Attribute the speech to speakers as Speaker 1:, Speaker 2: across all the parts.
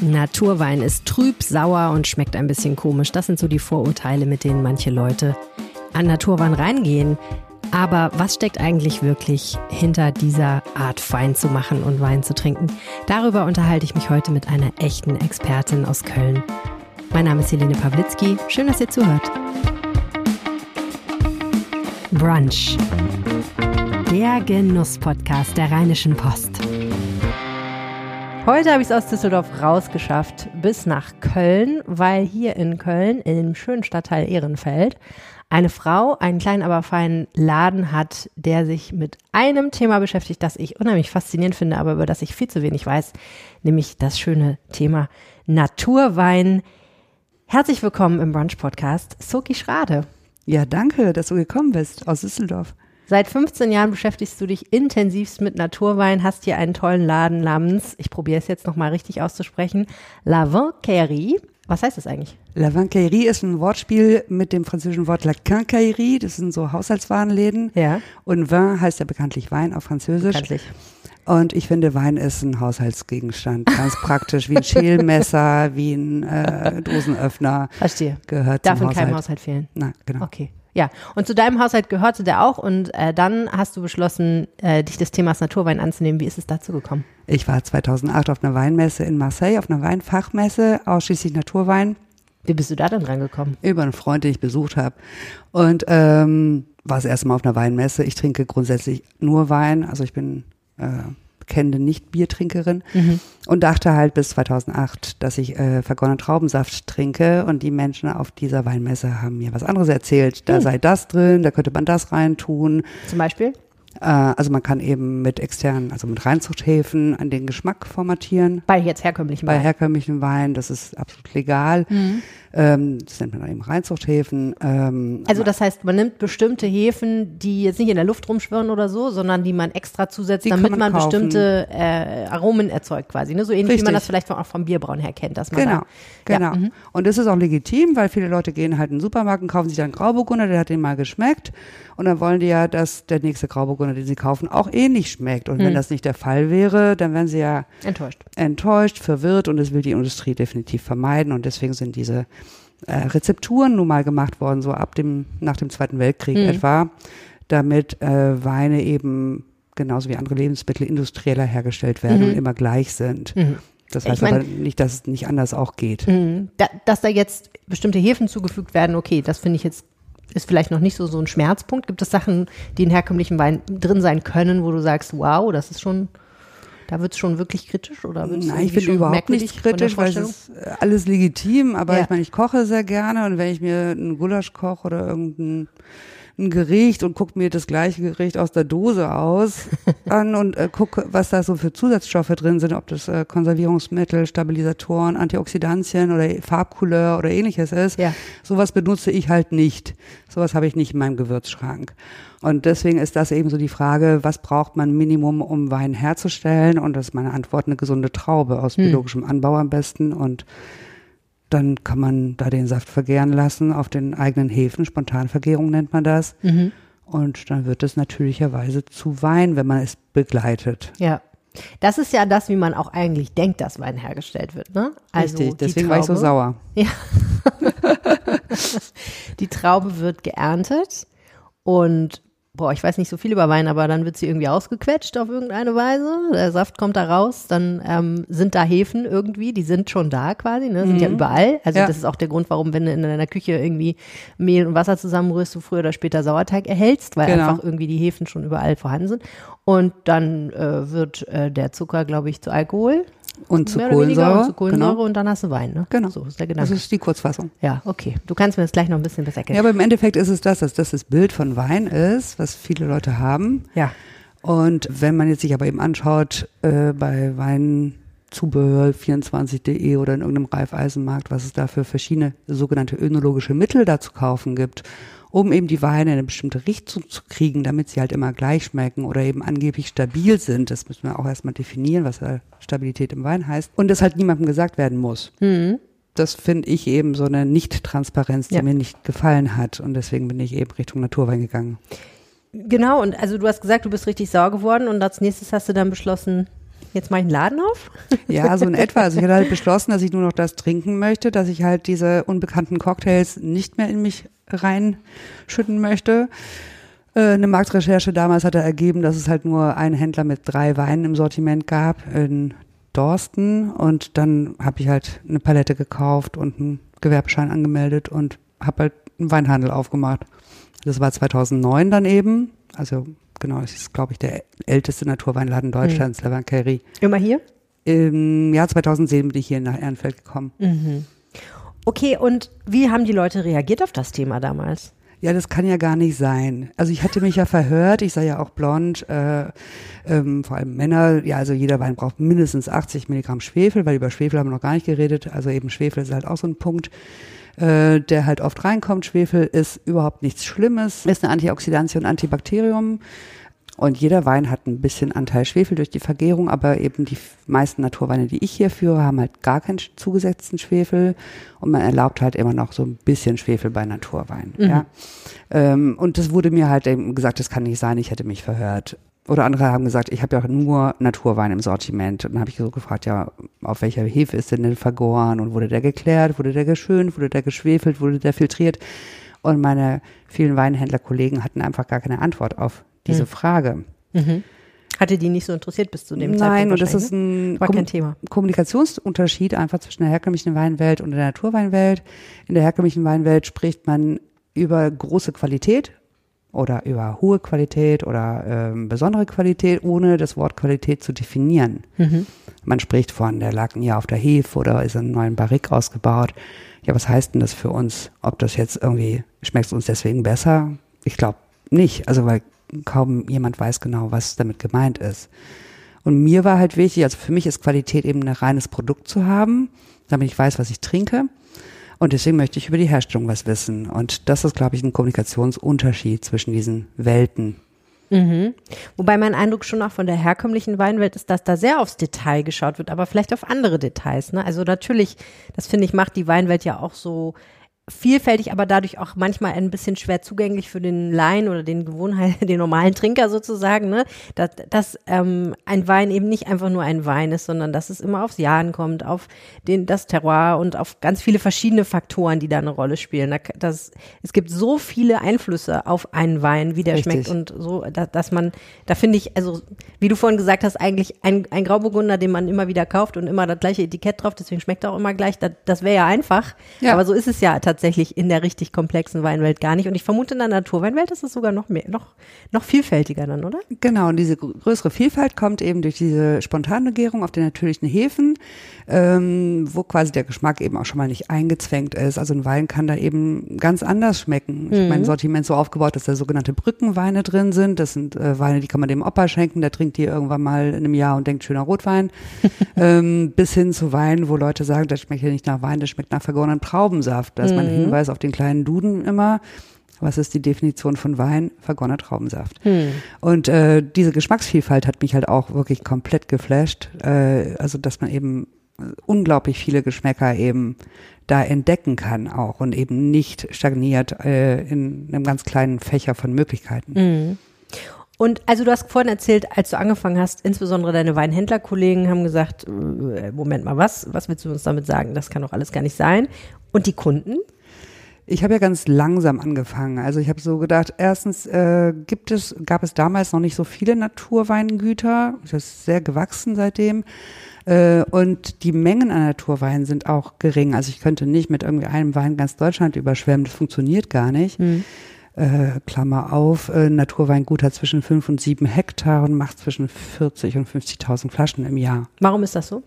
Speaker 1: Naturwein ist trüb, sauer und schmeckt ein bisschen komisch. Das sind so die Vorurteile, mit denen manche Leute an Naturwein reingehen. Aber was steckt eigentlich wirklich hinter dieser Art Wein zu machen und Wein zu trinken? Darüber unterhalte ich mich heute mit einer echten Expertin aus Köln. Mein Name ist Helene Pawlitzki. Schön, dass ihr zuhört. Brunch. Der Genuss-Podcast der Rheinischen Post. Heute habe ich es aus Düsseldorf rausgeschafft bis nach Köln, weil hier in Köln, dem schönen Stadtteil Ehrenfeld, eine Frau einen kleinen, aber feinen Laden hat, der sich mit einem Thema beschäftigt, das ich unheimlich faszinierend finde, aber über das ich viel zu wenig weiß, nämlich das schöne Thema Naturwein. Herzlich willkommen im Brunch Podcast, Soki Schrade.
Speaker 2: Ja, danke, dass du gekommen bist aus Düsseldorf.
Speaker 1: Seit 15 Jahren beschäftigst du dich intensivst mit Naturwein, hast hier einen tollen Laden namens, ich probiere es jetzt nochmal richtig auszusprechen, La Vinquerie. Was heißt das eigentlich?
Speaker 2: La Vinquerie ist ein Wortspiel mit dem französischen Wort La Quincaillerie. Das sind so Haushaltswarenläden.
Speaker 1: Ja.
Speaker 2: Und Vin heißt ja bekanntlich Wein auf Französisch.
Speaker 1: Bekanntlich.
Speaker 2: Und ich finde, Wein ist ein Haushaltsgegenstand. Ganz praktisch, wie ein Schälmesser, wie ein äh, Dosenöffner.
Speaker 1: Verstehe.
Speaker 2: Gehört
Speaker 1: Darf in keinem
Speaker 2: Haushalt.
Speaker 1: Haushalt fehlen.
Speaker 2: Na, genau.
Speaker 1: Okay. Ja, und zu deinem Haushalt gehörte der auch und äh, dann hast du beschlossen, äh, dich des Themas Naturwein anzunehmen. Wie ist es dazu gekommen?
Speaker 2: Ich war 2008 auf einer Weinmesse in Marseille, auf einer Weinfachmesse, ausschließlich Naturwein.
Speaker 1: Wie bist du da dann rangekommen?
Speaker 2: über einen Freund, den ich besucht habe. Und ähm, war das erste Mal auf einer Weinmesse. Ich trinke grundsätzlich nur Wein, also ich bin äh, bekennende Nicht-Biertrinkerin und dachte halt bis 2008, dass ich äh, vergorenen Traubensaft trinke und die Menschen auf dieser Weinmesse haben mir was anderes erzählt. Da sei das drin, da könnte man das reintun.
Speaker 1: Zum Beispiel?
Speaker 2: Äh, also man kann eben mit externen, also mit Reinzuchthäfen an den Geschmack formatieren
Speaker 1: Bei jetzt herkömmlichen
Speaker 2: bei
Speaker 1: Wein.
Speaker 2: herkömmlichen Weinen, das ist absolut legal.
Speaker 1: Mhm.
Speaker 2: Ähm, das nennt man dann eben Reinzuchthäfen. Ähm,
Speaker 1: Also das heißt, man nimmt bestimmte Hefen, die jetzt nicht in der Luft rumschwirren oder so, sondern die man extra zusetzt,
Speaker 2: Die
Speaker 1: damit
Speaker 2: man
Speaker 1: man, bestimmte äh, Aromen erzeugt quasi. Ne? So ähnlich wie man
Speaker 2: Richtig.
Speaker 1: das vielleicht auch vom Bierbrauen her kennt. Dass man
Speaker 2: Genau,
Speaker 1: da,
Speaker 2: genau.
Speaker 1: Ja, mhm.
Speaker 2: Und das ist auch legitim, weil viele Leute gehen halt in den Supermarkt und kaufen sich dann Grauburgunder, der hat denen mal geschmeckt. Und dann wollen die ja, dass der nächste Grauburgunder, den sie kaufen, auch ähnlich schmeckt. Und wenn
Speaker 1: Hm.
Speaker 2: das nicht der Fall wäre, dann wären sie ja
Speaker 1: enttäuscht.
Speaker 2: enttäuscht, verwirrt und das will die Industrie definitiv vermeiden. Und deswegen sind diese äh, Rezepturen nun mal gemacht worden, so ab dem, nach dem Zweiten Weltkrieg
Speaker 1: Mhm.
Speaker 2: etwa, damit äh, Weine eben genauso wie andere Lebensmittel industrieller hergestellt werden
Speaker 1: Mhm.
Speaker 2: und immer gleich sind.
Speaker 1: Mhm.
Speaker 2: Das
Speaker 1: Ich
Speaker 2: heißt
Speaker 1: mein-
Speaker 2: aber nicht, dass es nicht anders auch geht.
Speaker 1: Mhm. Da, dass da jetzt bestimmte Hefen zugefügt werden, okay, das finde ich jetzt ist vielleicht noch nicht so so ein Schmerzpunkt. Gibt es Sachen, die in herkömmlichen Wein drin sein können, wo du sagst, wow, das ist schon, da wird es schon wirklich kritisch oder
Speaker 2: Nein, ich finde überhaupt nicht kritisch, weil es ist äh, alles legitim, aber
Speaker 1: Ja.
Speaker 2: ich meine, ich koche sehr gerne und wenn ich mir einen Gulasch koche oder irgendein ein Gericht und gucke mir das gleiche Gericht aus der Dose aus an und äh, gucke, was da so für Zusatzstoffe drin sind, ob das äh, Konservierungsmittel, Stabilisatoren, Antioxidantien oder Farbcouleur oder ähnliches ist.
Speaker 1: Ja.
Speaker 2: Sowas benutze ich halt nicht. Sowas habe ich nicht in meinem Gewürzschrank. Und deswegen ist das eben so die Frage, was braucht man Minimum, um Wein herzustellen? Und das ist meine Antwort, eine gesunde Traube aus
Speaker 1: Hm.
Speaker 2: biologischem Anbau am besten. Und dann kann man da den Saft vergären lassen auf den eigenen Hefen. Spontanvergärung nennt man das.
Speaker 1: Mhm.
Speaker 2: Und dann wird es natürlicherweise zu Wein, wenn man es begleitet.
Speaker 1: Ja. Das ist ja das, wie man auch eigentlich denkt, dass Wein hergestellt wird, ne? Also
Speaker 2: Richtig, deswegen war ich so sauer.
Speaker 1: Ja. die Traube wird geerntet und boah, ich weiß nicht so viel über Wein, aber dann wird sie irgendwie ausgequetscht auf irgendeine Weise. Der Saft kommt da raus, dann ähm, sind da Hefen irgendwie, die sind schon da quasi, ne? sind ja überall. Also
Speaker 2: Ja.
Speaker 1: das ist auch der Grund, warum, wenn du in deiner Küche irgendwie Mehl und Wasser zusammenrührst, du früher oder später Sauerteig erhältst, weil
Speaker 2: Genau.
Speaker 1: einfach irgendwie die Hefen schon überall vorhanden sind. Und dann äh, wird äh, der Zucker, glaube ich, zu Alkohol.
Speaker 2: Und zu Kohlensäure.
Speaker 1: und zu Kohlensäure
Speaker 2: Genau.
Speaker 1: und dann hast du Wein, ne?
Speaker 2: Genau.
Speaker 1: So ist der
Speaker 2: Das
Speaker 1: Gedanke.
Speaker 2: ist die Kurzfassung.
Speaker 1: Ja, okay. Du kannst mir das gleich noch ein bisschen besser
Speaker 2: Ja,
Speaker 1: erklären.
Speaker 2: aber im Endeffekt ist es das, dass das das Bild von Wein ist, was viele Leute haben.
Speaker 1: Ja.
Speaker 2: Und wenn man jetzt sich aber eben anschaut, äh, bei Weinzubehör24.de oder in irgendeinem Reifeisenmarkt, was es da für verschiedene sogenannte önologische Mittel da zu kaufen gibt, um eben die Weine in eine bestimmte Richtung zu kriegen, damit sie halt immer gleich schmecken oder eben angeblich stabil sind. Das müssen wir auch erstmal definieren, was Stabilität im Wein heißt. Und das halt niemandem gesagt werden muss.
Speaker 1: Mhm.
Speaker 2: Das finde ich eben so eine Nicht-Transparenz, die
Speaker 1: Ja.
Speaker 2: mir nicht gefallen hat. Und deswegen bin ich eben Richtung Naturwein gegangen.
Speaker 1: Genau, und also du hast gesagt, du bist richtig sauer geworden und als nächstes hast du dann beschlossen, Jetzt mache ich einen Laden auf?
Speaker 2: Ja, so in etwa. Also ich hatte halt beschlossen, dass ich nur noch das trinken möchte, dass ich halt diese unbekannten Cocktails nicht mehr in mich reinschütten möchte. Äh, eine Marktrecherche damals hatte ergeben, dass es halt nur einen Händler mit drei Weinen im Sortiment gab in Dorsten und dann habe ich halt eine Palette gekauft und einen Gewerbeschein angemeldet und habe halt einen Weinhandel aufgemacht. Das war 2009 dann eben, also genau, es ist glaube ich der älteste Naturweinladen Deutschlands, mhm. Kerry.
Speaker 1: Immer hier?
Speaker 2: Im Jahr 2007 bin ich hier nach Ehrenfeld gekommen.
Speaker 1: Mhm. Okay, und wie haben die Leute reagiert auf das Thema damals?
Speaker 2: Ja, das kann ja gar nicht sein. Also ich hatte mich ja verhört, ich sei ja auch blond, äh, ähm, vor allem Männer, ja, also jeder Wein braucht mindestens 80 Milligramm Schwefel, weil über Schwefel haben wir noch gar nicht geredet. Also eben Schwefel ist halt auch so ein Punkt, äh, der halt oft reinkommt. Schwefel ist überhaupt nichts Schlimmes, ist eine Antioxidantien und Antibakterium. Und jeder Wein hat ein bisschen Anteil Schwefel durch die Vergärung, aber eben die meisten Naturweine, die ich hier führe, haben halt gar keinen zugesetzten Schwefel und man erlaubt halt immer noch so ein bisschen Schwefel bei Naturwein. Mhm. Ja. Ähm, und das wurde mir halt eben gesagt, das kann nicht sein, ich hätte mich verhört. Oder andere haben gesagt, ich habe ja nur Naturwein im Sortiment. Und dann habe ich so gefragt, ja, auf welcher Hefe ist denn denn vergoren? Und wurde der geklärt? Wurde der geschönt? Wurde der geschwefelt? Wurde der filtriert? Und meine vielen Weinhändlerkollegen hatten einfach gar keine Antwort auf diese mhm. Frage.
Speaker 1: Mhm. Hatte die nicht so interessiert bis zu dem
Speaker 2: Nein,
Speaker 1: Zeitpunkt?
Speaker 2: Nein, und das ist ein
Speaker 1: ne? War kein Thema.
Speaker 2: Kommunikationsunterschied einfach zwischen der herkömmlichen Weinwelt und der Naturweinwelt. In der herkömmlichen Weinwelt spricht man über große Qualität oder über hohe Qualität oder ähm, besondere Qualität, ohne das Wort Qualität zu definieren. Mhm. Man spricht von, der lag nie auf der Hefe oder ist in einem neuen Barrik ausgebaut. Ja, was heißt denn das für uns? Ob das jetzt irgendwie, schmeckt es uns deswegen besser? Ich glaube nicht. Also, weil kaum jemand weiß genau, was damit gemeint ist. Und mir war halt wichtig, also für mich ist Qualität eben ein reines Produkt zu haben, damit ich weiß, was ich trinke. Und deswegen möchte ich über die Herstellung was wissen. Und das ist, glaube ich, ein Kommunikationsunterschied zwischen diesen Welten.
Speaker 1: Mhm. Wobei mein Eindruck schon auch von der herkömmlichen Weinwelt ist, dass da sehr aufs Detail geschaut wird, aber vielleicht auf andere Details. Ne? Also natürlich, das finde ich, macht die Weinwelt ja auch so vielfältig, aber dadurch auch manchmal ein bisschen schwer zugänglich für den Laien oder den Gewohnheit, den normalen Trinker sozusagen, ne? Dass, dass ähm, ein Wein eben nicht einfach nur ein Wein ist, sondern dass es immer aufs Jahr ankommt, auf den, das Terroir und auf ganz viele verschiedene Faktoren, die da eine Rolle spielen. Da, das, es gibt so viele Einflüsse auf einen Wein, wie der Richtig. schmeckt und so, da, dass man, da finde ich, also wie du vorhin gesagt hast, eigentlich ein, ein Grauburgunder, den man immer wieder kauft und immer das gleiche Etikett drauf, deswegen schmeckt er auch immer gleich, das, das wäre ja einfach, ja. aber so ist es ja tatsächlich tatsächlich in der richtig komplexen Weinwelt gar nicht. Und ich vermute, in der Naturweinwelt ist es sogar noch mehr, noch, noch vielfältiger dann, oder?
Speaker 2: Genau, und diese größere Vielfalt kommt eben durch diese spontane Gärung auf den natürlichen Hefen, ähm, wo quasi der Geschmack eben auch schon mal nicht eingezwängt ist. Also ein Wein kann da eben ganz anders schmecken. Ich mhm. mein Sortiment so aufgebaut, dass da sogenannte Brückenweine drin sind. Das sind äh, Weine, die kann man dem Opa schenken, der trinkt die irgendwann mal in einem Jahr und denkt, schöner Rotwein. ähm, bis hin zu Weinen, wo Leute sagen, das schmeckt ja nicht nach Wein, das schmeckt nach vergorenen Traubensaft. Da ist man Mhm. Hinweis auf den kleinen Duden immer. Was ist die Definition von Wein? Vergonnener Traubensaft. Hm. Und äh, diese Geschmacksvielfalt hat mich halt auch wirklich komplett geflasht. Äh, also, dass man eben unglaublich viele Geschmäcker eben da entdecken kann auch und eben nicht stagniert äh, in einem ganz kleinen Fächer von Möglichkeiten.
Speaker 1: Mhm. Und also du hast vorhin erzählt, als du angefangen hast, insbesondere deine Weinhändlerkollegen haben gesagt, äh, Moment mal, was, was willst du uns damit sagen? Das kann doch alles gar nicht sein. Und die Kunden?
Speaker 2: Ich habe ja ganz langsam angefangen. Also ich habe so gedacht, erstens äh, gibt es, gab es damals noch nicht so viele Naturweingüter. Das ist sehr gewachsen seitdem. Äh, und die Mengen an Naturweinen sind auch gering. Also ich könnte nicht mit irgendwie einem Wein ganz Deutschland überschwemmen. Das funktioniert gar nicht. Mhm. Äh, Klammer auf, äh, Naturweingut hat zwischen fünf und sieben Hektar und macht zwischen 40 und 50.000 Flaschen im Jahr.
Speaker 1: Warum ist das so?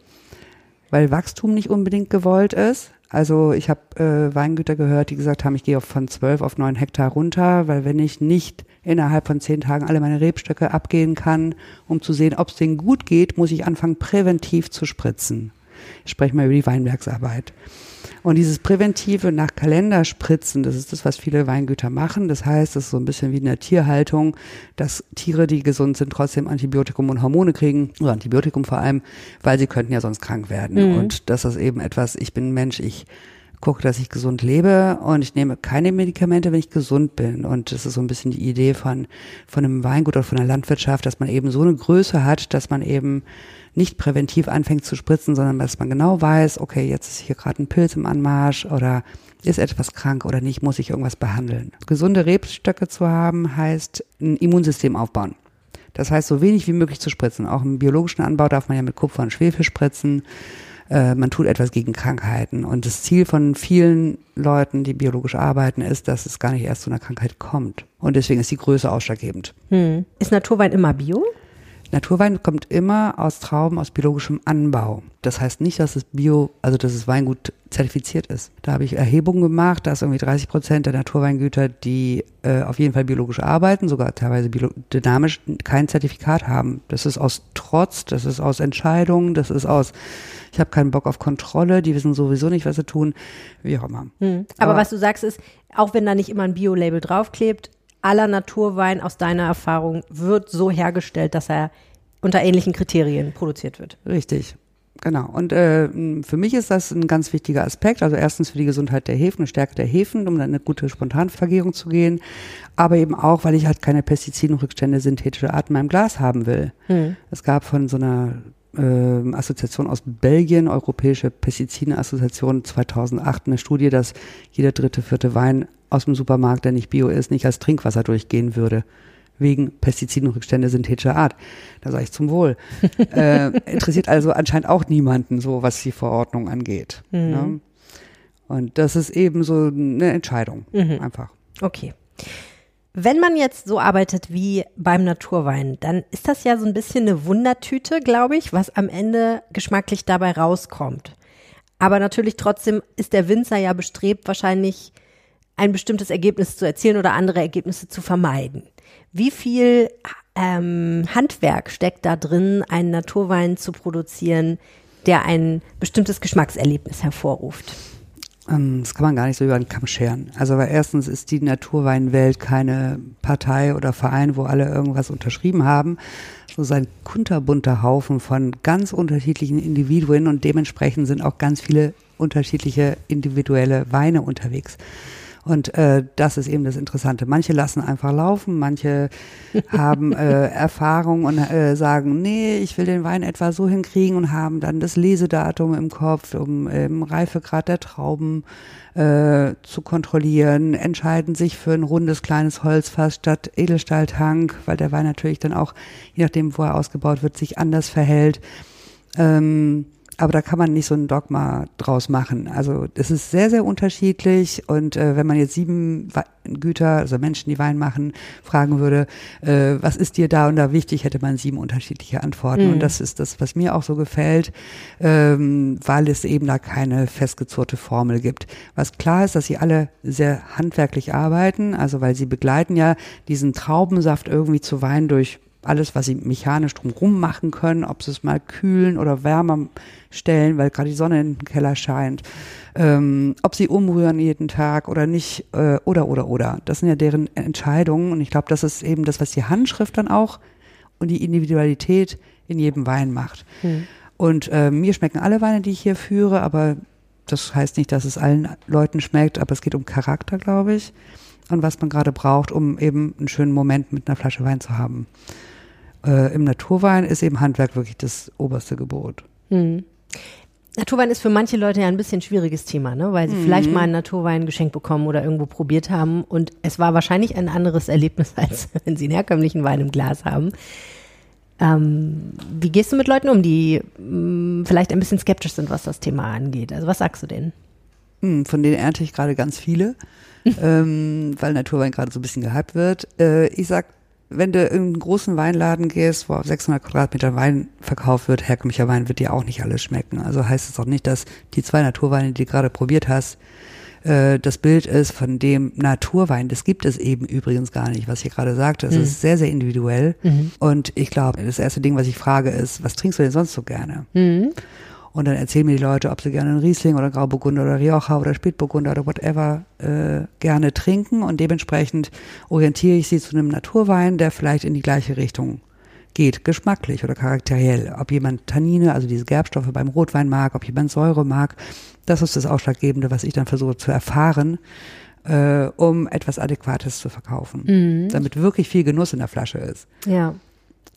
Speaker 2: Weil Wachstum nicht unbedingt gewollt ist. Also ich habe äh, Weingüter gehört, die gesagt haben, ich gehe von zwölf auf neun Hektar runter, weil wenn ich nicht innerhalb von zehn Tagen alle meine Rebstöcke abgehen kann, um zu sehen, ob es denen gut geht, muss ich anfangen, präventiv zu spritzen. Ich spreche mal über die Weinbergsarbeit. Und dieses präventive nach Kalender spritzen, das ist das, was viele Weingüter machen. Das heißt, es ist so ein bisschen wie in der Tierhaltung, dass Tiere, die gesund sind, trotzdem Antibiotikum und Hormone kriegen, oder Antibiotikum vor allem, weil sie könnten ja sonst krank werden. Mhm. Und das ist eben etwas, ich bin Mensch, ich gucke, dass ich gesund lebe und ich nehme keine Medikamente, wenn ich gesund bin. Und das ist so ein bisschen die Idee von, von einem Weingut oder von der Landwirtschaft, dass man eben so eine Größe hat, dass man eben nicht präventiv anfängt zu spritzen, sondern dass man genau weiß, okay, jetzt ist hier gerade ein Pilz im Anmarsch oder ist etwas krank oder nicht, muss ich irgendwas behandeln. Gesunde Rebstöcke zu haben, heißt ein Immunsystem aufbauen. Das heißt, so wenig wie möglich zu spritzen. Auch im biologischen Anbau darf man ja mit Kupfer und Schwefel spritzen. Äh, man tut etwas gegen Krankheiten. Und das Ziel von vielen Leuten, die biologisch arbeiten, ist, dass es gar nicht erst zu einer Krankheit kommt. Und deswegen ist die Größe ausschlaggebend.
Speaker 1: Hm. Ist Naturwein immer bio?
Speaker 2: Naturwein kommt immer aus Trauben aus biologischem Anbau. Das heißt nicht, dass es Bio, also dass es Weingut zertifiziert ist. Da habe ich Erhebungen gemacht, dass irgendwie 30 Prozent der Naturweingüter, die äh, auf jeden Fall biologisch arbeiten, sogar teilweise dynamisch, kein Zertifikat haben. Das ist aus Trotz, das ist aus Entscheidungen, das ist aus, ich habe keinen Bock auf Kontrolle, die wissen sowieso nicht, was sie tun, wie auch immer.
Speaker 1: Hm. Aber, Aber was du sagst ist, auch wenn da nicht immer ein Bio-Label draufklebt, aller Naturwein aus deiner Erfahrung wird so hergestellt, dass er unter ähnlichen Kriterien produziert wird.
Speaker 2: Richtig. Genau. Und äh, für mich ist das ein ganz wichtiger Aspekt. Also erstens für die Gesundheit der Hefen, eine Stärke der Hefen, um dann eine gute Spontanvergärung zu gehen. Aber eben auch, weil ich halt keine Pestizidenrückstände synthetischer Art in meinem Glas haben will. Hm. Es gab von so einer äh, Assoziation aus Belgien, Europäische Pestizidenassoziation 2008 eine Studie, dass jeder dritte, vierte Wein aus dem Supermarkt, der nicht bio ist, nicht als Trinkwasser durchgehen würde. Wegen Pestizidenrückstände synthetischer Art. Da sage ich zum Wohl. äh, interessiert also anscheinend auch niemanden so, was die Verordnung angeht. Mhm. Ne? Und das ist eben so eine Entscheidung. Mhm. Einfach.
Speaker 1: Okay. Wenn man jetzt so arbeitet wie beim Naturwein, dann ist das ja so ein bisschen eine Wundertüte, glaube ich, was am Ende geschmacklich dabei rauskommt. Aber natürlich trotzdem ist der Winzer ja bestrebt, wahrscheinlich ein bestimmtes Ergebnis zu erzielen oder andere Ergebnisse zu vermeiden. Wie viel ähm, Handwerk steckt da drin, einen Naturwein zu produzieren, der ein bestimmtes Geschmackserlebnis hervorruft?
Speaker 2: Ähm, das kann man gar nicht so über den Kamm scheren. Also weil erstens ist die Naturweinwelt keine Partei oder Verein, wo alle irgendwas unterschrieben haben. So ein kunterbunter Haufen von ganz unterschiedlichen Individuen und dementsprechend sind auch ganz viele unterschiedliche individuelle Weine unterwegs. Und äh, das ist eben das Interessante. Manche lassen einfach laufen, manche haben äh, Erfahrung und äh, sagen, nee, ich will den Wein etwa so hinkriegen und haben dann das Lesedatum im Kopf, um im Reifegrad der Trauben äh, zu kontrollieren, entscheiden sich für ein rundes kleines Holzfass statt Edelstahltank, weil der Wein natürlich dann auch, je nachdem, wo er ausgebaut wird, sich anders verhält. Ähm, aber da kann man nicht so ein Dogma draus machen. Also es ist sehr, sehr unterschiedlich. Und äh, wenn man jetzt sieben Güter, also Menschen, die Wein machen, fragen würde, äh, was ist dir da und da wichtig, hätte man sieben unterschiedliche Antworten. Mhm. Und das ist das, was mir auch so gefällt, ähm, weil es eben da keine festgezurrte Formel gibt. Was klar ist, dass sie alle sehr handwerklich arbeiten, also weil sie begleiten ja diesen Traubensaft irgendwie zu Wein durch alles, was sie mechanisch drumherum machen können, ob sie es mal kühlen oder wärmer stellen, weil gerade die Sonne in den Keller scheint, ähm, ob sie umrühren jeden Tag oder nicht, äh, oder, oder, oder. Das sind ja deren Entscheidungen und ich glaube, das ist eben das, was die Handschrift dann auch und die Individualität in jedem Wein macht. Hm. Und äh, mir schmecken alle Weine, die ich hier führe, aber das heißt nicht, dass es allen Leuten schmeckt, aber es geht um Charakter, glaube ich, und was man gerade braucht, um eben einen schönen Moment mit einer Flasche Wein zu haben äh, im Naturwein ist eben Handwerk wirklich das oberste Gebot. Mhm.
Speaker 1: Naturwein ist für manche Leute ja ein bisschen schwieriges Thema, ne? weil sie mhm. vielleicht mal einen Naturwein geschenkt bekommen oder irgendwo probiert haben und es war wahrscheinlich ein anderes Erlebnis, als wenn sie einen herkömmlichen Wein im Glas haben. Ähm, wie gehst du mit Leuten um, die mh, mm, vielleicht ein bisschen skeptisch sind, was das Thema angeht? Also was sagst du denen?
Speaker 2: Hm, von denen ernte ich gerade ganz viele, ähm, weil Naturwein gerade so ein bisschen gehypt wird. Äh, ich sag wenn du in einen großen Weinladen gehst, wo auf 600 Quadratmeter Wein verkauft wird, herkömmlicher Wein wird dir auch nicht alles schmecken. Also heißt es auch nicht, dass die zwei Naturweine, die du gerade probiert hast, äh, das Bild ist von dem Naturwein. Das gibt es eben übrigens gar nicht, was ich gerade sagte. Es mhm. ist sehr, sehr individuell. Mhm. Und ich glaube, das erste Ding, was ich frage, ist, was trinkst du denn sonst so gerne? Mhm. Und dann erzählen mir die Leute, ob sie gerne einen Riesling oder Grauburgunder oder Rioja oder Spätburgunder oder whatever äh, gerne trinken. Und dementsprechend orientiere ich sie zu einem Naturwein, der vielleicht in die gleiche Richtung geht, geschmacklich oder charakteriell. Ob jemand Tannine, also diese Gerbstoffe beim Rotwein mag, ob jemand Säure mag, das ist das Ausschlaggebende, was ich dann versuche zu erfahren, äh, um etwas Adäquates zu verkaufen, mhm. damit wirklich viel Genuss in der Flasche ist.
Speaker 1: Ja.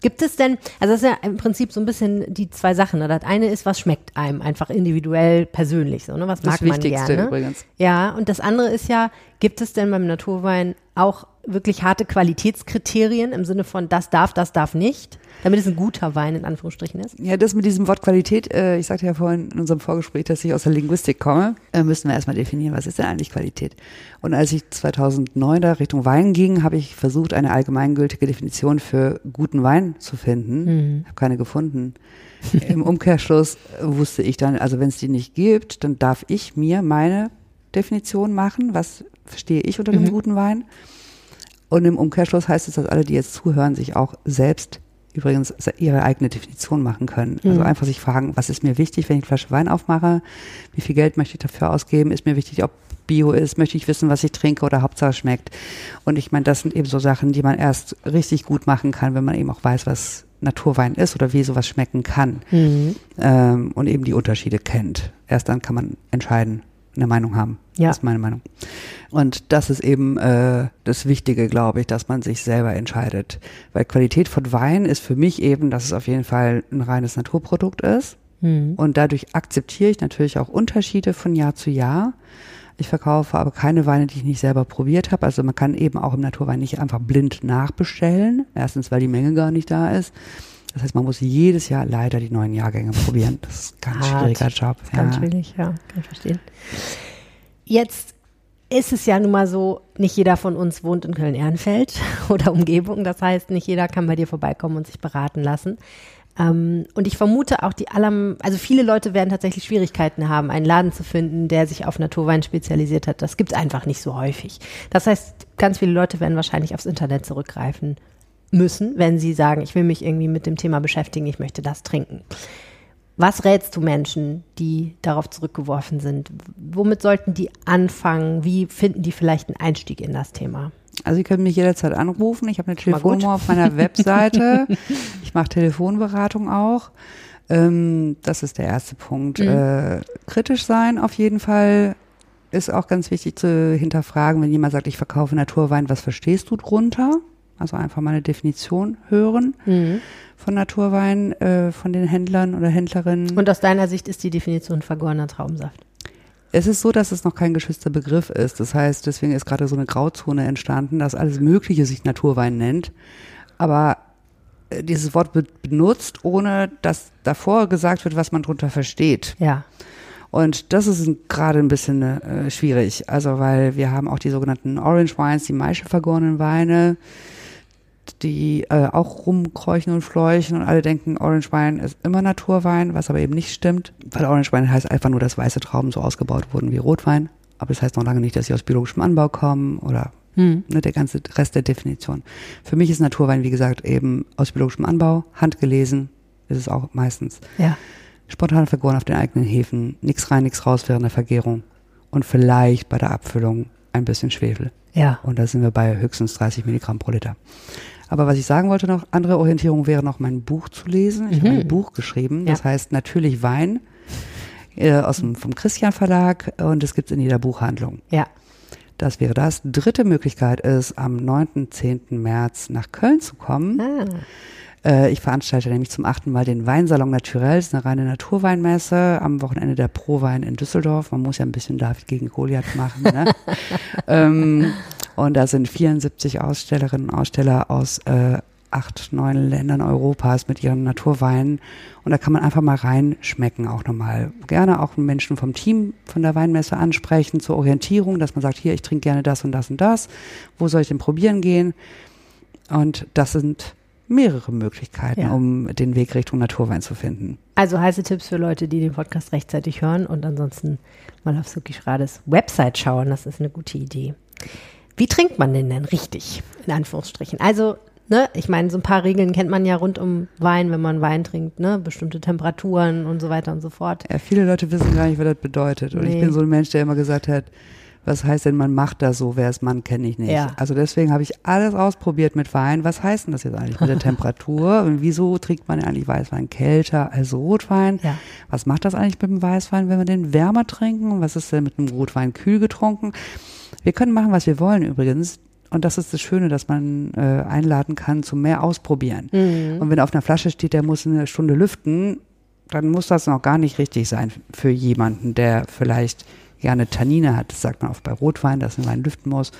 Speaker 1: Gibt es denn, also das ist ja im Prinzip so ein bisschen die zwei Sachen. Ne? Das eine ist, was schmeckt einem einfach individuell persönlich so, ne? Was
Speaker 2: das
Speaker 1: mag
Speaker 2: man Wichtigste
Speaker 1: gerne?
Speaker 2: übrigens.
Speaker 1: Ja, und das andere ist ja, gibt es denn beim Naturwein auch wirklich harte Qualitätskriterien im Sinne von das darf, das darf nicht? damit es ein guter Wein in Anführungsstrichen ist?
Speaker 2: Ja, das mit diesem Wort Qualität, äh, ich sagte ja vorhin in unserem Vorgespräch, dass ich aus der Linguistik komme, äh, müssen wir erstmal definieren, was ist denn eigentlich Qualität? Und als ich 2009 da Richtung Wein ging, habe ich versucht, eine allgemeingültige Definition für guten Wein zu finden. Mhm. Habe keine gefunden. Im Umkehrschluss wusste ich dann, also wenn es die nicht gibt, dann darf ich mir meine Definition machen, was verstehe ich unter einem mhm. guten Wein. Und im Umkehrschluss heißt es, dass alle, die jetzt zuhören, sich auch selbst übrigens ihre eigene Definition machen können. Also mhm. einfach sich fragen, was ist mir wichtig, wenn ich eine Flasche Wein aufmache? Wie viel Geld möchte ich dafür ausgeben? Ist mir wichtig, ob Bio ist? Möchte ich wissen, was ich trinke oder Hauptsache schmeckt? Und ich meine, das sind eben so Sachen, die man erst richtig gut machen kann, wenn man eben auch weiß, was Naturwein ist oder wie sowas schmecken kann. Mhm. Ähm, und eben die Unterschiede kennt. Erst dann kann man entscheiden, eine Meinung haben. Ja. Das ist meine Meinung. Und das ist eben äh, das Wichtige, glaube ich, dass man sich selber entscheidet. Weil Qualität von Wein ist für mich eben, dass es auf jeden Fall ein reines Naturprodukt ist. Mhm. Und dadurch akzeptiere ich natürlich auch Unterschiede von Jahr zu Jahr. Ich verkaufe aber keine Weine, die ich nicht selber probiert habe. Also man kann eben auch im Naturwein nicht einfach blind nachbestellen. Erstens, weil die Menge gar nicht da ist. Das heißt, man muss jedes Jahr leider die neuen Jahrgänge probieren. Das ist ein ganz Hart. schwieriger Job.
Speaker 1: Ja. Ganz schwierig, ja, kann ich verstehen. Jetzt ist es ja nun mal so, nicht jeder von uns wohnt in Köln-Ehrenfeld oder Umgebung. Das heißt, nicht jeder kann bei dir vorbeikommen und sich beraten lassen. Ähm, und ich vermute auch die aller, also viele Leute werden tatsächlich Schwierigkeiten haben, einen Laden zu finden, der sich auf Naturwein spezialisiert hat. Das gibt es einfach nicht so häufig. Das heißt, ganz viele Leute werden wahrscheinlich aufs Internet zurückgreifen müssen, wenn sie sagen, ich will mich irgendwie mit dem Thema beschäftigen, ich möchte das trinken. Was rätst du Menschen, die darauf zurückgeworfen sind? Womit sollten die anfangen? Wie finden die vielleicht einen Einstieg in das Thema?
Speaker 2: Also Sie können mich jederzeit anrufen. Ich habe eine Telefonnummer auf meiner Webseite. ich mache Telefonberatung auch. Ähm, das ist der erste Punkt. Mhm. Äh, kritisch sein auf jeden Fall ist auch ganz wichtig zu hinterfragen, wenn jemand sagt, ich verkaufe Naturwein, was verstehst du drunter? Also einfach mal eine Definition hören mhm. von Naturwein, äh, von den Händlern oder Händlerinnen.
Speaker 1: Und aus deiner Sicht ist die Definition vergorener Traubensaft?
Speaker 2: Es ist so, dass es noch kein geschützter Begriff ist. Das heißt, deswegen ist gerade so eine Grauzone entstanden, dass alles Mögliche sich Naturwein nennt. Aber äh, dieses Wort wird benutzt, ohne dass davor gesagt wird, was man darunter versteht.
Speaker 1: Ja.
Speaker 2: Und das ist gerade ein bisschen äh, schwierig. Also, weil wir haben auch die sogenannten Orange Wines, die Maische vergorenen Weine die äh, auch rumkräuchen und fleuchen und alle denken, Orange Wine ist immer Naturwein, was aber eben nicht stimmt, weil Orange Wine heißt einfach nur, dass weiße Trauben so ausgebaut wurden wie Rotwein. Aber das heißt noch lange nicht, dass sie aus biologischem Anbau kommen oder hm. ne, der ganze Rest der Definition. Für mich ist Naturwein, wie gesagt, eben aus biologischem Anbau, handgelesen, ist es auch meistens.
Speaker 1: Ja.
Speaker 2: Spontan vergoren auf den eigenen Hefen, nichts rein, nichts raus während der Vergärung und vielleicht bei der Abfüllung ein bisschen Schwefel.
Speaker 1: Ja.
Speaker 2: Und da sind wir bei höchstens 30 Milligramm pro Liter. Aber was ich sagen wollte noch, andere Orientierung wäre noch mein Buch zu lesen. Ich mhm. habe ein Buch geschrieben, das ja. heißt Natürlich Wein äh, aus dem, vom Christian Verlag und es gibt es in jeder Buchhandlung.
Speaker 1: Ja.
Speaker 2: Das wäre das. Dritte Möglichkeit ist, am 9., 10. März nach Köln zu kommen. Ah. Äh, ich veranstalte nämlich zum achten Mal den Weinsalon Naturell, das ist eine reine Naturweinmesse am Wochenende der Prowein in Düsseldorf. Man muss ja ein bisschen David gegen Goliath machen. Ne? ähm, und da sind 74 Ausstellerinnen und Aussteller aus äh, acht, neun Ländern Europas mit ihren Naturweinen. Und da kann man einfach mal reinschmecken auch nochmal. Gerne auch Menschen vom Team von der Weinmesse ansprechen zur Orientierung, dass man sagt, hier, ich trinke gerne das und das und das. Wo soll ich denn probieren gehen? Und das sind mehrere Möglichkeiten, ja. um den Weg Richtung Naturwein zu finden.
Speaker 1: Also heiße Tipps für Leute, die den Podcast rechtzeitig hören und ansonsten mal auf Suki Schrades Website schauen. Das ist eine gute Idee. Wie trinkt man denn denn richtig, in Anführungsstrichen? Also, ne, ich meine, so ein paar Regeln kennt man ja rund um Wein, wenn man Wein trinkt, ne, bestimmte Temperaturen und so weiter und so fort.
Speaker 2: Ja, viele Leute wissen gar nicht, was das bedeutet. Und nee. ich bin so ein Mensch, der immer gesagt hat, Was heißt denn, man macht das so, wer es Mann, kenne ich nicht.
Speaker 1: Ja.
Speaker 2: Also deswegen habe ich alles ausprobiert mit Wein. Was heißt denn das jetzt eigentlich mit der Temperatur? Und wieso trinkt man eigentlich Weißwein kälter als Rotwein?
Speaker 1: Ja.
Speaker 2: Was macht das eigentlich mit dem Weißwein, wenn wir den wärmer trinken? Was ist denn mit dem Rotwein kühl getrunken? Wir können machen, was wir wollen übrigens. Und das ist das Schöne, dass man äh, einladen kann zum mehr ausprobieren. Und wenn auf einer Flasche steht, der muss eine Stunde lüften, dann muss das noch gar nicht richtig sein für jemanden, der vielleicht gerne Tannine hat. Das sagt man oft bei Rotwein, dass ein Wein lüften muss,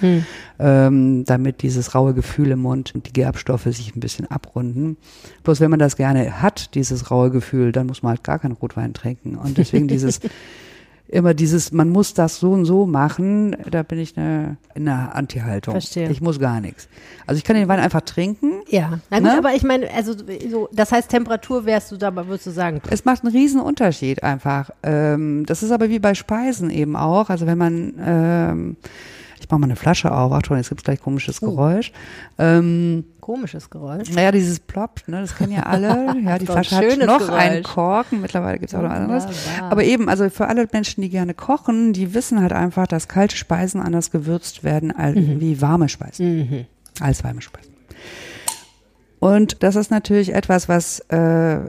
Speaker 2: ähm, damit dieses raue Gefühl im Mund und die Gerbstoffe sich ein bisschen abrunden. Bloß wenn man das gerne hat, dieses raue Gefühl, dann muss man halt gar keinen Rotwein trinken. Und deswegen dieses immer dieses, man muss das so und so machen, da bin ich eine, in einer Anti-Haltung.
Speaker 1: Verstehe.
Speaker 2: Ich muss gar nichts. Also ich kann den Wein einfach trinken.
Speaker 1: Ja, na gut,
Speaker 2: Ne?
Speaker 1: aber ich meine, also so, das heißt Temperatur wärst du da, würdest du sagen,
Speaker 2: Es macht einen riesen Unterschied einfach. Ähm, das ist aber wie bei Speisen eben auch. Also wenn man, ähm, ich mache mal eine Flasche auf, Achtung, jetzt gibt's gleich komisches Geräusch. Ähm,
Speaker 1: komisches Geräusch.
Speaker 2: naja, dieses Plop, ne, das kennen ja alle. Ja, die Flasche hat noch
Speaker 1: Geräusch.
Speaker 2: einen Korken. Mittlerweile gibt's auch noch anderes. Aber eben, also für alle Menschen, die gerne kochen, die wissen halt einfach, dass kalte Speisen anders gewürzt werden als
Speaker 1: Mhm.
Speaker 2: wie warme Speisen. Als warme Speisen. Und das ist natürlich etwas, was äh,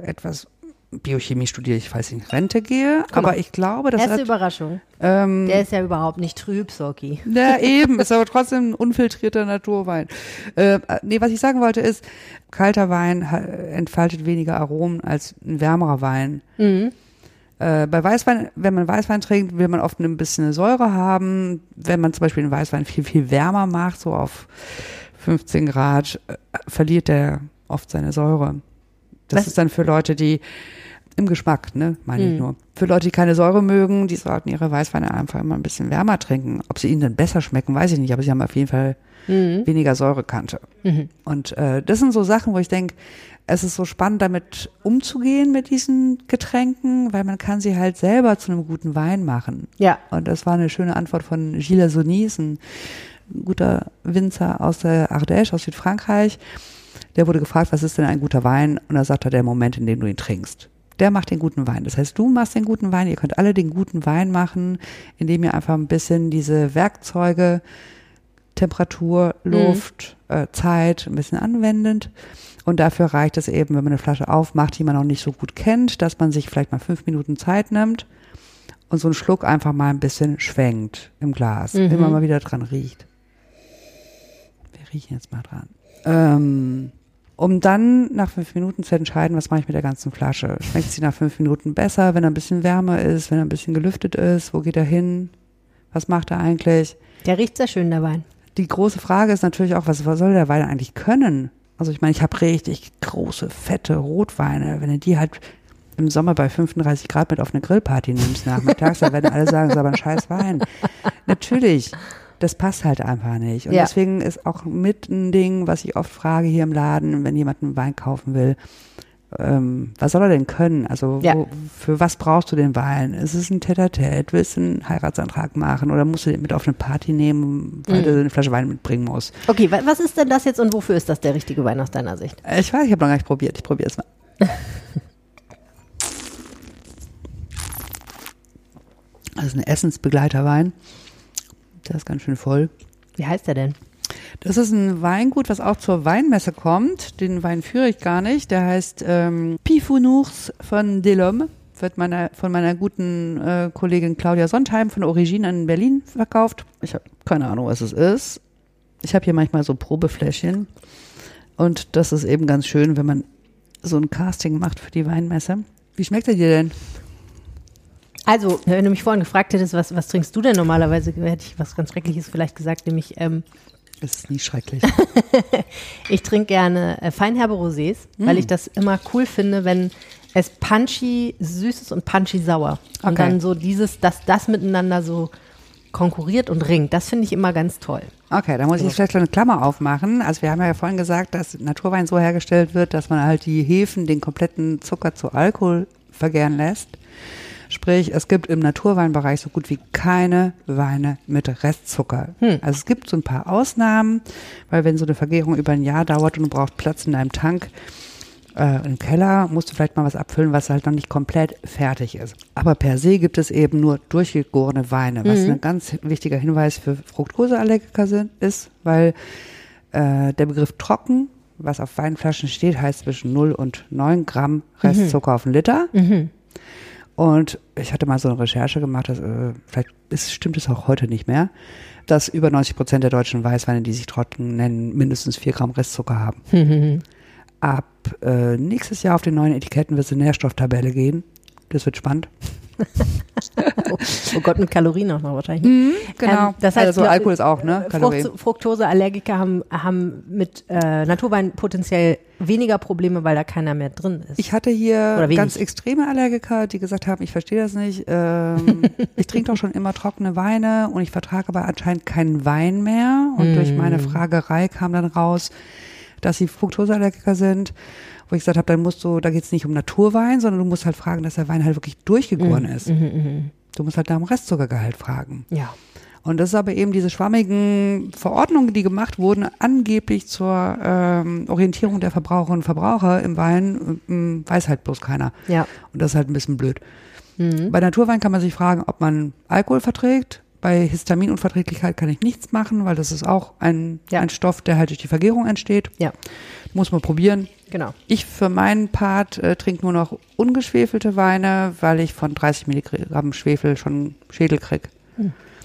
Speaker 2: etwas Biochemie studiere ich, falls ich in Rente gehe. Aber ich glaube, das
Speaker 1: Erste
Speaker 2: hat,
Speaker 1: Überraschung.
Speaker 2: ähm,
Speaker 1: Der ist ja überhaupt nicht trüb, Soki.
Speaker 2: ja, eben, ist aber trotzdem ein unfiltrierter Naturwein. Äh, nee, was ich sagen wollte ist, kalter Wein entfaltet weniger Aromen als ein wärmerer Wein.
Speaker 1: Mhm.
Speaker 2: Äh, bei Weißwein, wenn man Weißwein trinkt, will man oft ein bisschen eine Säure haben. Wenn man zum Beispiel den Weißwein viel, viel wärmer macht, so auf 15 Grad, äh, verliert der oft seine Säure. Das
Speaker 1: Was-
Speaker 2: ist dann für Leute, die im Geschmack, ne, meine
Speaker 1: Mhm.
Speaker 2: ich nur. Für Leute, die keine Säure mögen, die sollten ihre Weißweine einfach immer ein bisschen wärmer trinken. Ob sie ihnen dann besser schmecken, weiß ich nicht, aber sie haben auf jeden Fall
Speaker 1: Mhm.
Speaker 2: weniger Säurekante. Und äh, das sind so Sachen, wo ich denke, es ist so spannend, damit umzugehen mit diesen Getränken, weil man kann sie halt selber zu einem guten Wein machen.
Speaker 1: Ja.
Speaker 2: Und das war eine schöne Antwort von Gilles Sonis, ein guter Winzer aus der Ardèche, aus Südfrankreich. Der wurde gefragt, was ist denn ein guter Wein? Und da sagt er, der Moment, in dem du ihn trinkst. Der macht den guten Wein. Das heißt, du machst den guten Wein. Ihr könnt alle den guten Wein machen, indem ihr einfach ein bisschen diese Werkzeuge, Temperatur, Luft, äh, Zeit ein bisschen anwendet. Und dafür reicht es eben, wenn man eine Flasche aufmacht, die man noch nicht so gut kennt, dass man sich vielleicht mal fünf Minuten Zeit nimmt und so einen Schluck einfach mal ein bisschen schwenkt im Glas. Immer mal wieder dran riecht. Wir riechen jetzt mal dran. Ähm, um dann nach fünf Minuten zu entscheiden, was mache ich mit der ganzen Flasche. Schmeckt sie nach fünf Minuten besser, wenn er ein bisschen wärmer ist, wenn er ein bisschen gelüftet ist, wo geht er hin? Was macht er eigentlich?
Speaker 1: Der riecht sehr schön, der Wein.
Speaker 2: Die große Frage ist natürlich auch, was, soll der Wein eigentlich können? Also ich meine, ich habe richtig große, fette Rotweine. Wenn du die halt im Sommer bei 35 Grad mit auf eine Grillparty nimmst nachmittags, dann werden alle sagen, es ist aber ein scheiß Wein. Natürlich, das passt halt einfach nicht. Und
Speaker 1: Ja.
Speaker 2: deswegen ist auch mit ein Ding, was ich oft frage hier im Laden, wenn jemand einen Wein kaufen will, ähm, was soll er denn können? Also
Speaker 1: Ja.
Speaker 2: wo, für was brauchst du den Wein? Ist es ein Tete-a-Tete? Willst du einen Heiratsantrag machen? Oder musst du den mit auf eine Party nehmen, weil
Speaker 1: Mhm.
Speaker 2: du eine Flasche Wein mitbringen musst?
Speaker 1: Okay, wa- was ist denn das jetzt und wofür ist das der richtige Wein aus deiner Sicht?
Speaker 2: Ich weiß, ich habe noch gar nicht probiert. Ich probiere es mal. Das ist ein Essensbegleiterwein. Der ist ganz schön voll.
Speaker 1: Wie heißt der denn?
Speaker 2: Das ist ein Weingut, was auch zur Weinmesse kommt. Den Wein führe ich gar nicht. Der heißt ähm, Pifounours von Delhomme. Wird meiner, von meiner guten äh, Kollegin Claudia Sondheim von Origine in Berlin verkauft. Ich habe keine Ahnung, was es ist. Ich habe hier manchmal so Probefläschchen. Und das ist eben ganz schön, wenn man so ein Casting macht für die Weinmesse. Wie schmeckt er dir denn?
Speaker 1: Also, wenn du mich vorhin gefragt hättest, was, was trinkst du denn normalerweise, hätte ich was ganz Schreckliches vielleicht gesagt, nämlich ähm,
Speaker 2: Es ist nie schrecklich.
Speaker 1: ich trinke gerne äh, feinherbe Rosés, weil ich das immer cool finde, wenn es punchy süß ist und punchy sauer. Und
Speaker 2: Okay.
Speaker 1: dann so dieses, dass das miteinander so konkurriert und ringt. Das finde ich immer ganz toll.
Speaker 2: Okay, da muss ich vielleicht eine Klammer aufmachen. Also wir haben ja vorhin gesagt, dass Naturwein so hergestellt wird, dass man halt die Hefen, den kompletten Zucker zu Alkohol vergären lässt. Sprich, es gibt im Naturweinbereich so gut wie keine Weine mit Restzucker. Also es gibt so ein paar Ausnahmen, weil wenn so eine Vergärung über ein Jahr dauert und du brauchst Platz in deinem Tank, Äh, Im Keller musst du vielleicht mal was abfüllen, was halt noch nicht komplett fertig ist. Aber per se gibt es eben nur durchgegorene Weine, was ein ganz wichtiger Hinweis für Fructoseallergiker sind, ist, weil äh, der Begriff trocken, was auf Weinflaschen steht, heißt zwischen 0 und 9 Gramm Restzucker auf einen Liter. Und ich hatte mal so eine Recherche gemacht, dass, äh, vielleicht ist, stimmt es auch heute nicht mehr, dass über 90 Prozent der deutschen Weißweine, die sich trocken nennen, mindestens 4 Gramm Restzucker haben. Ab äh, nächstes Jahr auf den neuen Etiketten wird es eine Nährstofftabelle gehen. Das wird spannend.
Speaker 1: Oh, oh Gott, mit Kalorien auch noch wahrscheinlich. Ähm,
Speaker 2: genau.
Speaker 1: das heißt,
Speaker 2: also Alkohol ist auch, ne? Kalorien.
Speaker 1: Frucht, Fructoseallergiker haben, haben mit äh, Naturwein potenziell weniger Probleme, weil da keiner mehr drin ist.
Speaker 2: Ich hatte hier ganz extreme Allergiker, die gesagt haben, ich verstehe das nicht. Ähm, ich trinke doch schon immer trockene Weine und ich vertrage aber anscheinend keinen Wein mehr. Und durch meine
Speaker 1: Mm.
Speaker 2: Fragerei kam dann raus, dass sie Fructoseallergiker sind. Wo ich gesagt habe, dann musst du, da geht es nicht um Naturwein, sondern du musst halt fragen, dass der Wein halt wirklich durchgegoren
Speaker 1: Mm,
Speaker 2: ist. Du musst halt nach dem Restzuckergehalt fragen.
Speaker 1: ja.
Speaker 2: Und das ist aber eben diese schwammigen Verordnungen, die gemacht wurden, angeblich zur ähm, Orientierung der Verbraucherinnen und Verbraucher im Wein, ähm, weiß halt bloß keiner.
Speaker 1: Ja.
Speaker 2: Und das ist halt ein bisschen blöd.
Speaker 1: Mhm.
Speaker 2: Bei Naturwein kann man sich fragen, ob man Alkohol verträgt. Bei Histaminunverträglichkeit kann ich nichts machen, weil das ist auch ein,
Speaker 1: Ja.
Speaker 2: ein Stoff, der halt durch die Vergärung entsteht.
Speaker 1: Ja,
Speaker 2: Muss man probieren.
Speaker 1: genau.
Speaker 2: Ich für meinen Part äh, trinke nur noch ungeschwefelte Weine, weil ich von 30 Milligramm Schwefel schon Schädel krieg.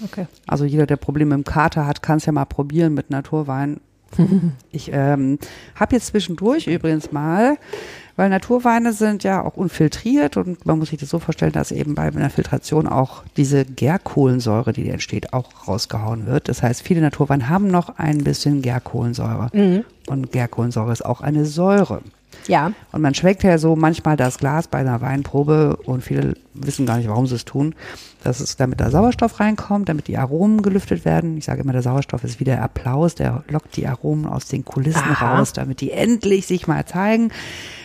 Speaker 1: Okay.
Speaker 2: Also jeder, der Probleme im Kater hat, kann es ja mal probieren mit Naturwein. ich ähm, habe jetzt zwischendurch übrigens mal, weil Naturweine sind ja auch unfiltriert und man muss sich das so vorstellen, dass eben bei einer Filtration auch diese Gärkohlensäure, die entsteht, auch rausgehauen wird. Das heißt, viele Naturweine haben noch ein bisschen Gärkohlensäure. Und Gärkohlensäure ist auch eine Säure.
Speaker 1: Ja,
Speaker 2: Und man schmeckt ja so manchmal das Glas bei einer Weinprobe und viele wissen gar nicht, warum sie es tun. Das ist, damit da Sauerstoff reinkommt, damit die Aromen gelüftet werden. Ich sage immer, der Sauerstoff ist wie der Applaus, der lockt die Aromen aus den Kulissen
Speaker 1: Aha.
Speaker 2: raus, damit die endlich sich mal zeigen.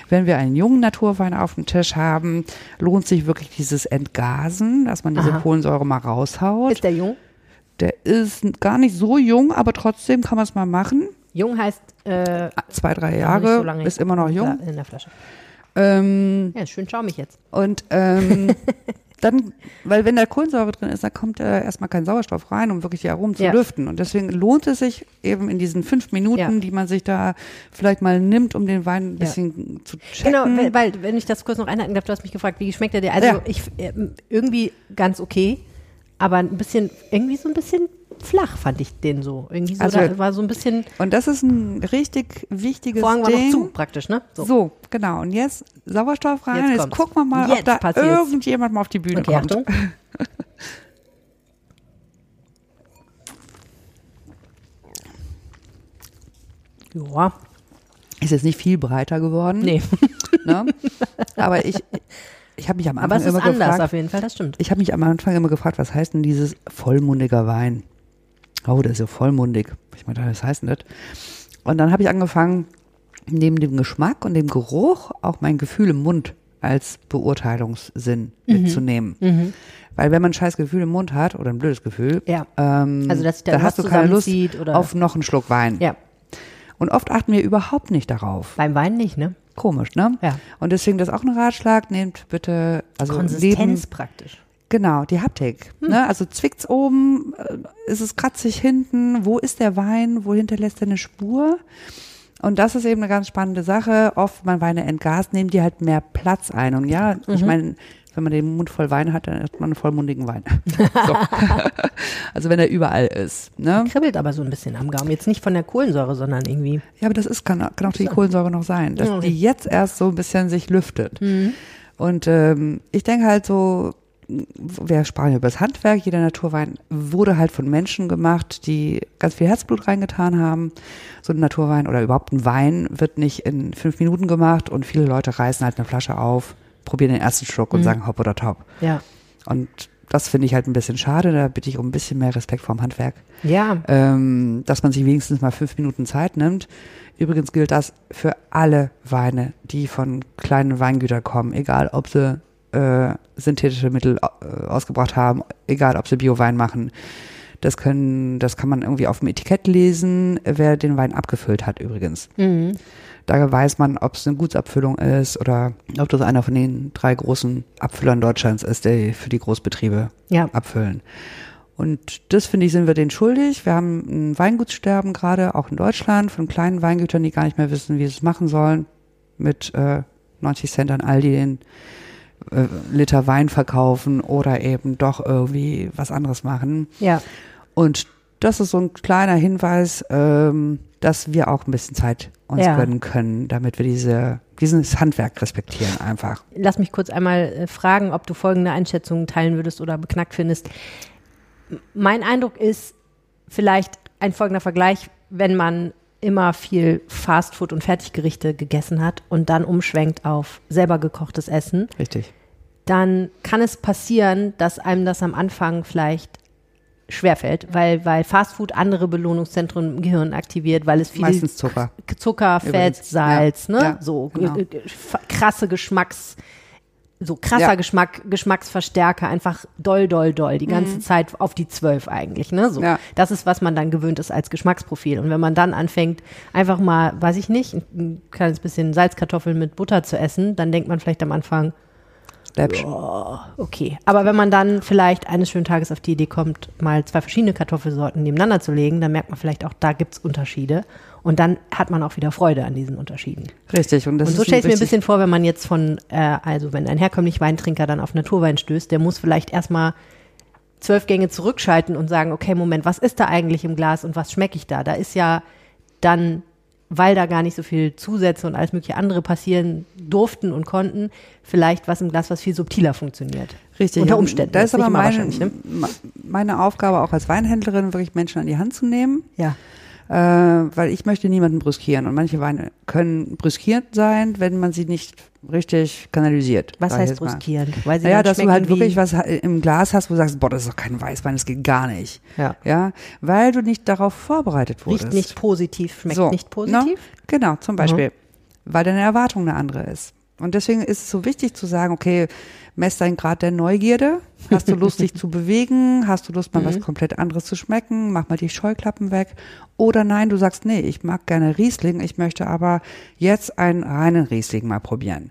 Speaker 2: Wenn wir einen jungen Naturwein auf dem Tisch haben, lohnt sich wirklich dieses Entgasen, dass man diese
Speaker 1: Aha.
Speaker 2: Kohlensäure mal raushaut.
Speaker 1: ist der jung?
Speaker 2: der ist gar nicht so jung, aber trotzdem kann man es mal machen.
Speaker 1: Jung heißt äh,
Speaker 2: Zwei, drei Jahre,
Speaker 1: so
Speaker 2: ist immer noch jung.
Speaker 1: in der Flasche.
Speaker 2: Ähm,
Speaker 1: Ja, schön schaumig jetzt.
Speaker 2: Und ähm, dann, weil wenn da Kohlensäure drin ist, da kommt äh, erstmal kein Sauerstoff rein, um wirklich die Aromen zu
Speaker 1: Ja.
Speaker 2: lüften. Und deswegen lohnt es sich eben in diesen fünf Minuten,
Speaker 1: Ja.
Speaker 2: die man sich da vielleicht mal nimmt, um den Wein ein
Speaker 1: Ja.
Speaker 2: bisschen zu checken.
Speaker 1: Genau, weil, wenn ich das kurz noch einhalten darf, du hast mich gefragt, wie schmeckt der dir? Also
Speaker 2: Ja.
Speaker 1: ich ähm, irgendwie ganz okay, aber ein bisschen, irgendwie so ein bisschen flach fand ich den so. Irgendwie so,
Speaker 2: Also-
Speaker 1: da war so ein bisschen,
Speaker 2: Und das ist ein richtig wichtiges
Speaker 1: Vorhang war
Speaker 2: Ding.
Speaker 1: noch zu praktisch, ne?
Speaker 2: So. genau. Und jetzt Sauerstoff rein.
Speaker 1: Jetzt
Speaker 2: Jetzt, gucken wir mal,
Speaker 1: Jetzt
Speaker 2: ob da
Speaker 1: passiert's.
Speaker 2: irgendjemand mal auf die Bühne
Speaker 1: Okay,
Speaker 2: kommt.
Speaker 1: Achtung. Ja,
Speaker 2: Ist jetzt nicht viel breiter geworden.
Speaker 1: nee.
Speaker 2: Ne? Aber ich, ich habe mich am
Speaker 1: Aber
Speaker 2: Anfang
Speaker 1: es ist
Speaker 2: immer
Speaker 1: anders
Speaker 2: gefragt,
Speaker 1: auf jeden Fall, das stimmt.
Speaker 2: Ich habe mich am Anfang immer gefragt, was heißt denn dieses vollmundiger Wein? Oh, der ist ja vollmundig. Ich meine, was heißt denn das? Und dann habe ich angefangen, neben dem Geschmack und dem Geruch auch mein Gefühl im Mund als Beurteilungssinn
Speaker 1: Mhm.
Speaker 2: mitzunehmen. Weil wenn man ein scheiß Gefühl im Mund hat oder ein blödes Gefühl,
Speaker 1: Ja.
Speaker 2: ähm,
Speaker 1: Also, dass da
Speaker 2: dann hast du keine Lust
Speaker 1: oder-
Speaker 2: auf noch einen Schluck Wein.
Speaker 1: Ja,
Speaker 2: Und oft achten wir überhaupt nicht darauf.
Speaker 1: beim Wein nicht, ne?
Speaker 2: Komisch, ne?
Speaker 1: Ja.
Speaker 2: Und deswegen das ist auch ein Ratschlag, nehmt bitte, also
Speaker 1: Konsistenz
Speaker 2: neben,
Speaker 1: praktisch.
Speaker 2: Genau, die Haptik. Ne? Also zwickt's oben, äh, ist es kratzig hinten, wo ist der Wein, wo hinterlässt er eine Spur? Und das ist eben eine ganz spannende Sache. Oft, man Weine entgast, nehmen die halt mehr Platz ein. Und ja, ich meine, wenn man den Mund voll Wein hat, dann hat man einen vollmundigen Wein. so. also wenn er überall ist. Ne?
Speaker 1: Kribbelt aber so ein bisschen am Gaumen. Jetzt nicht von der Kohlensäure, sondern irgendwie.
Speaker 2: Ja, aber das ist, kann, kann auch die Kohlensäure noch sein, dass.
Speaker 1: Mhm.
Speaker 2: die jetzt erst so ein bisschen sich lüftet. Und ähm, ich denke halt so, wir sprachen über das Handwerk, jeder Naturwein wurde halt von Menschen gemacht, die ganz viel Herzblut reingetan haben. So ein Naturwein oder überhaupt ein Wein wird nicht in fünf Minuten gemacht und viele Leute reißen halt eine Flasche auf, probieren den ersten Schluck
Speaker 1: Mhm.
Speaker 2: und sagen hopp oder top.
Speaker 1: Ja.
Speaker 2: Und das finde ich halt ein bisschen schade, da bitte ich um ein bisschen mehr Respekt vorm Handwerk
Speaker 1: Ja.
Speaker 2: ähm, dass man sich wenigstens mal fünf Minuten Zeit nimmt. Übrigens gilt das für alle Weine, die von kleinen Weingütern kommen, egal ob sie äh, synthetische Mittel äh, ausgebracht haben, egal ob sie Biowein machen. Das können, das kann man irgendwie auf dem Etikett lesen, wer den Wein abgefüllt hat übrigens.
Speaker 1: Mhm.
Speaker 2: Da weiß man, ob es eine Gutsabfüllung ist oder ob das einer von den drei großen Abfüllern Deutschlands ist, der für die Großbetriebe
Speaker 1: Ja.
Speaker 2: abfüllen. Und das finde ich, sind wir denen schuldig. Wir haben ein Weingutssterben gerade, auch in Deutschland, von kleinen Weingütern, die gar nicht mehr wissen, wie sie es machen sollen, mit äh, 90 Cent an Aldi den äh, Liter Wein verkaufen oder eben doch irgendwie was anderes machen.
Speaker 1: Ja.
Speaker 2: Und das ist so ein kleiner Hinweis, ähm, dass wir auch ein bisschen Zeit uns
Speaker 1: Ja.
Speaker 2: gönnen können, damit wir diese, dieses Handwerk respektieren einfach.
Speaker 1: Lass mich kurz einmal äh, fragen, ob du folgende Einschätzungen teilen würdest oder beknackt findest. Mein Eindruck ist vielleicht ein folgender Vergleich, wenn man immer viel Fastfood und Fertiggerichte gegessen hat und dann umschwenkt auf selber gekochtes Essen,
Speaker 2: Richtig.
Speaker 1: dann kann es passieren, dass einem das am Anfang vielleicht schwerfällt, weil, weil Fastfood andere Belohnungszentren im Gehirn aktiviert, weil es viel
Speaker 2: Meistens Zucker.
Speaker 1: Zucker, Fett,
Speaker 2: Übrigens.
Speaker 1: Salz,
Speaker 2: Ja.
Speaker 1: ne?
Speaker 2: Ja,
Speaker 1: so
Speaker 2: genau.
Speaker 1: äh, äh, krasse Geschmacks, so krasser
Speaker 2: Ja.
Speaker 1: Geschmack, Geschmacksverstärker, einfach doll, doll, doll, die ganze Zeit auf die zwölf eigentlich, ne? So.
Speaker 2: Mhm. Ja.
Speaker 1: Das ist, was man dann gewöhnt ist als Geschmacksprofil. Und wenn man dann anfängt, einfach mal, weiß ich nicht, ein, ein kleines bisschen Salzkartoffeln mit Butter zu essen, dann denkt man vielleicht am Anfang,
Speaker 2: Läppsch.
Speaker 1: Okay, aber wenn man dann vielleicht eines schönen Tages auf die Idee kommt, mal zwei verschiedene Kartoffelsorten nebeneinander zu legen, dann merkt man vielleicht auch, da gibt's Unterschiede. Und dann hat man auch wieder Freude an diesen Unterschieden.
Speaker 2: Richtig. Und, das
Speaker 1: und so stelle ich mir ein bisschen vor, wenn man jetzt von, äh, also wenn ein herkömmlich Weintrinker dann auf Naturwein stößt, der muss vielleicht erstmal zwölf Gänge zurückschalten und sagen, okay, Moment, was ist da eigentlich im Glas und was schmecke ich da? Da ist ja dann, weil da gar nicht so viel Zusätze und alles mögliche andere passieren durften und konnten, vielleicht was im Glas, was viel subtiler funktioniert.
Speaker 2: Richtig.
Speaker 1: Unter Umständen.
Speaker 2: Da
Speaker 1: Das
Speaker 2: ist aber meine,
Speaker 1: ne?
Speaker 2: me- meine Aufgabe auch als Weinhändlerin, wirklich Menschen an die Hand zu nehmen.
Speaker 1: Ja.
Speaker 2: Äh, weil ich möchte niemanden brüskieren. Und manche Weine können brüskierend sein, wenn man sie nicht richtig kanalisiert.
Speaker 1: Was heißt brüskieren? Weil sie
Speaker 2: Naja, dass du halt wirklich was im Glas hast, wo du sagst, boah, das ist doch kein Weißwein, das geht gar nicht.
Speaker 1: Ja.
Speaker 2: Ja, weil du nicht darauf vorbereitet wurdest.
Speaker 1: Riecht nicht positiv, schmeckt
Speaker 2: So,
Speaker 1: nicht positiv. Mhm.
Speaker 2: ne? Genau, zum Beispiel, weil deine Erwartung eine andere ist. Und deswegen ist es so wichtig zu sagen, okay, mess deinen Grad der Neugierde. Hast du Lust, dich zu bewegen? Hast du Lust, mal
Speaker 1: Mhm.
Speaker 2: was komplett anderes zu schmecken? Mach mal die Scheuklappen weg. Oder nein, du sagst, nee, ich mag gerne Riesling, ich möchte aber jetzt einen reinen Riesling mal probieren.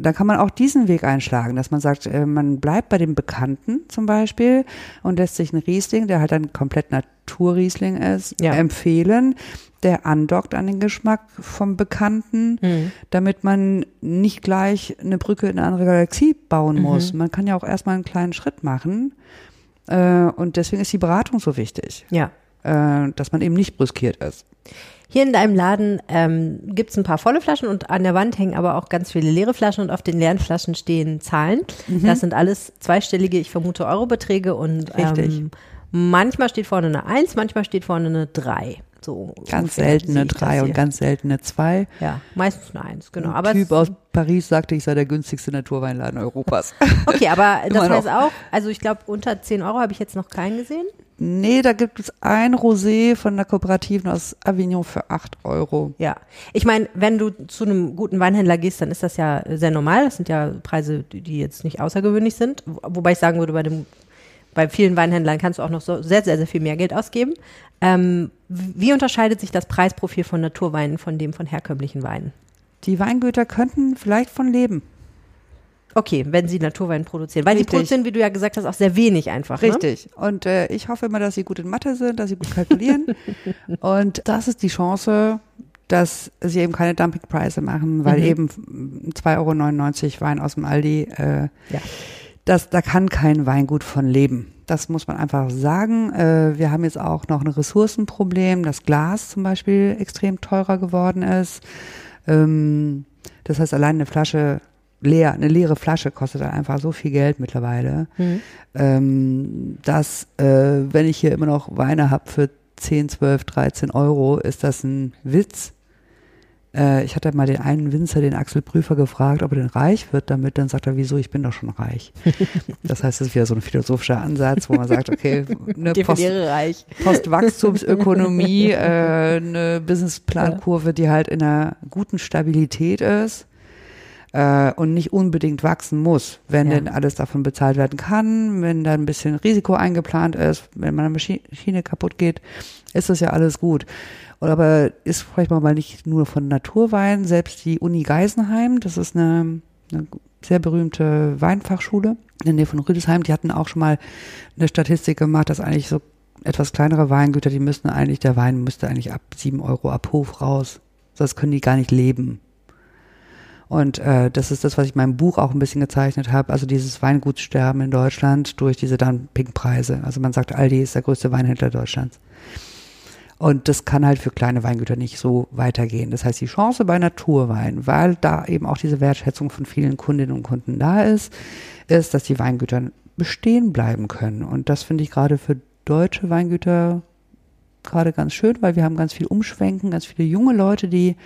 Speaker 2: Da kann man auch diesen Weg einschlagen, dass man sagt, äh, man bleibt bei dem Bekannten zum Beispiel und lässt sich einen Riesling, der halt ein komplett Naturriesling ist,
Speaker 1: Ja.
Speaker 2: empfehlen, der andockt an den Geschmack vom Bekannten,
Speaker 1: Mhm.
Speaker 2: damit man nicht gleich eine Brücke in eine andere Galaxie bauen
Speaker 1: Mhm.
Speaker 2: muss. Man kann ja auch erstmal einen kleinen Schritt machen. Äh, und deswegen ist die Beratung so wichtig,
Speaker 1: Ja.
Speaker 2: äh, dass man eben nicht brüskiert ist.
Speaker 1: Hier in deinem Laden ähm, gibt es ein paar volle Flaschen und an der Wand hängen aber auch ganz viele leere Flaschen und auf den leeren Flaschen stehen Zahlen.
Speaker 2: Mhm.
Speaker 1: Das sind alles zweistellige, ich vermute, Eurobeträge und
Speaker 2: Richtig.
Speaker 1: ähm, manchmal steht vorne eine Eins, manchmal steht vorne eine Drei. So
Speaker 2: Ganz seltene drei und ganz seltene zwei.
Speaker 1: Ja, meistens eine Eins, genau.
Speaker 2: Ein
Speaker 1: Aber
Speaker 2: Typ aus Paris sagte, ich sei der günstigste Naturweinladen Europas.
Speaker 1: okay, aber das heißt auch, also ich glaube, unter 10 Euro habe ich jetzt noch keinen gesehen.
Speaker 2: nee, da gibt es ein Rosé von der Kooperativen aus Avignon für acht Euro.
Speaker 1: Ja, ich meine, wenn du zu einem guten Weinhändler gehst, dann ist das ja sehr normal. Das sind ja Preise, die jetzt nicht außergewöhnlich sind. Wo- Wobei ich sagen würde, bei dem, bei vielen Weinhändlern kannst du auch noch so sehr, sehr, sehr viel mehr Geld ausgeben. Ähm, wie unterscheidet sich das Preisprofil von Naturweinen von dem von herkömmlichen Weinen?
Speaker 2: Die Weingüter könnten vielleicht von leben.
Speaker 1: Okay, wenn sie Naturwein produzieren. Weil die
Speaker 2: Richtig.
Speaker 1: produzieren, wie du ja gesagt hast, auch sehr wenig einfach. Ne?
Speaker 2: Richtig. Und äh, ich hoffe immer, dass sie gut in Mathe sind, dass sie gut kalkulieren. und das ist die Chance, dass sie eben keine Dumpingpreise machen, weil
Speaker 1: Mhm.
Speaker 2: eben 2,99 Euro Wein aus dem Aldi, äh,
Speaker 1: Ja.
Speaker 2: Das, da kann kein Weingut von leben. Das muss man einfach sagen. Äh, wir haben jetzt auch noch ein Ressourcenproblem, dass Glas zum Beispiel extrem teurer geworden ist. Ähm, das heißt, allein eine Flasche leer, eine leere Flasche kostet dann einfach so viel Geld mittlerweile
Speaker 1: Mhm.
Speaker 2: ähm, dass, äh, wenn ich hier immer noch Weine habe für 10, 12, 13 Euro, ist das ein Witz. Äh, ich hatte mal den einen Winzer, den Axel Prüfer, gefragt, ob er denn reich wird damit. Dann sagt er, wieso, ich bin doch schon reich. das heißt, es ist wieder so ein philosophischer Ansatz, wo man sagt, okay, eine Post. Postwachstumsökonomie, äh, eine Businessplankurve, die halt in einer guten Stabilität ist. äh, und nicht unbedingt wachsen muss, wenn
Speaker 1: Ja.
Speaker 2: denn alles davon bezahlt werden kann, wenn da ein bisschen Risiko eingeplant ist, wenn meine Maschine kaputt geht, ist das ja alles gut. Aber ist vielleicht mal nicht nur von Naturwein, selbst die Uni Geisenheim, das ist eine, eine sehr berühmte Weinfachschule in der Nähe von Rüdesheim, die hatten auch schon mal eine Statistik gemacht, dass eigentlich so etwas kleinere Weingüter, die müssten eigentlich, der Wein müsste eigentlich ab sieben Euro ab Hof raus. Sonst können die gar nicht leben. Und äh, das ist das, was ich in meinem Buch auch ein bisschen gezeichnet habe. Also dieses Weingutssterben in Deutschland durch diese Dumpingpreise. Also man sagt, Aldi ist der größte Weinhändler Deutschlands. Und das kann halt für kleine Weingüter nicht so weitergehen. Das heißt, die Chance bei Naturwein, weil da eben auch diese Wertschätzung von vielen Kundinnen und Kunden da ist, ist, dass die Weingüter bestehen bleiben können. Und das finde ich gerade für deutsche Weingüter gerade ganz schön, weil wir haben ganz viel Umschwenken, ganz viele junge Leute, die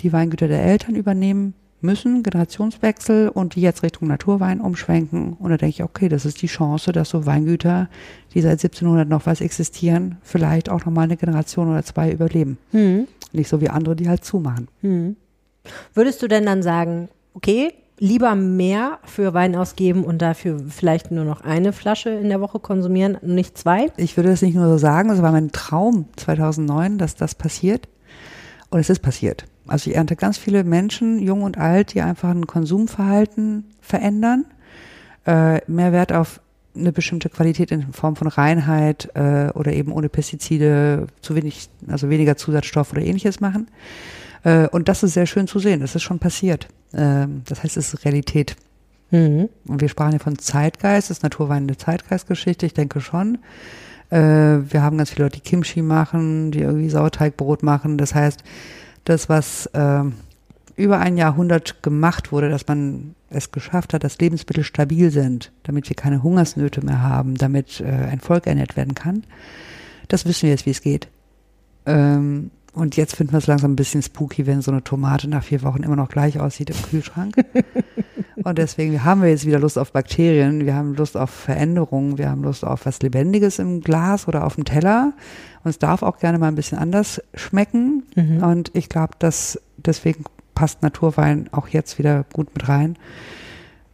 Speaker 2: die Weingüter der Eltern übernehmen müssen, Generationswechsel und die jetzt Richtung Naturwein umschwenken. Und da denke ich, okay, das ist die Chance, dass so Weingüter, die seit 1700 noch was existieren, vielleicht auch nochmal eine Generation oder zwei überleben.
Speaker 1: Hm.
Speaker 2: Nicht so wie andere, die halt zumachen.
Speaker 1: Hm. Würdest du denn dann sagen, okay, lieber mehr für Wein ausgeben und dafür vielleicht nur noch eine Flasche in der Woche konsumieren, nicht zwei?
Speaker 2: Ich würde das nicht nur so sagen, das war mein Traum 2009, dass das passiert. Und es ist passiert. Also ich ernte ganz viele Menschen, jung und alt, die einfach ein Konsumverhalten verändern, äh, mehr Wert auf eine bestimmte Qualität in Form von Reinheit äh, oder eben ohne Pestizide, zu wenig, also weniger Zusatzstoff oder ähnliches machen. Äh, und das ist sehr schön zu sehen. Das ist schon passiert. Ähm, das heißt, es ist Realität.
Speaker 1: Mhm.
Speaker 2: Und wir sprachen ja von Zeitgeist, ist Naturwein eine Zeitgeistgeschichte? Ich denke schon. Äh, wir haben ganz viele Leute, die Kimchi machen, die irgendwie Sauerteigbrot machen. Das heißt, das, was äh, über ein Jahrhundert gemacht wurde, dass man es geschafft hat, dass Lebensmittel stabil sind, damit wir keine Hungersnöte mehr haben, damit äh, ein Volk ernährt werden kann, das wissen wir jetzt, wie es geht. Ähm, und jetzt finden wir es langsam ein bisschen spooky, wenn so eine Tomate nach vier Wochen immer noch gleich aussieht im Kühlschrank. Und deswegen haben wir jetzt wieder Lust auf Bakterien, wir haben Lust auf Veränderungen, wir haben Lust auf was Lebendiges im Glas oder auf dem Teller. Und es darf auch gerne mal ein bisschen anders schmecken.
Speaker 1: Mhm.
Speaker 2: Und ich glaube, dass deswegen passt Naturwein auch jetzt wieder gut mit rein.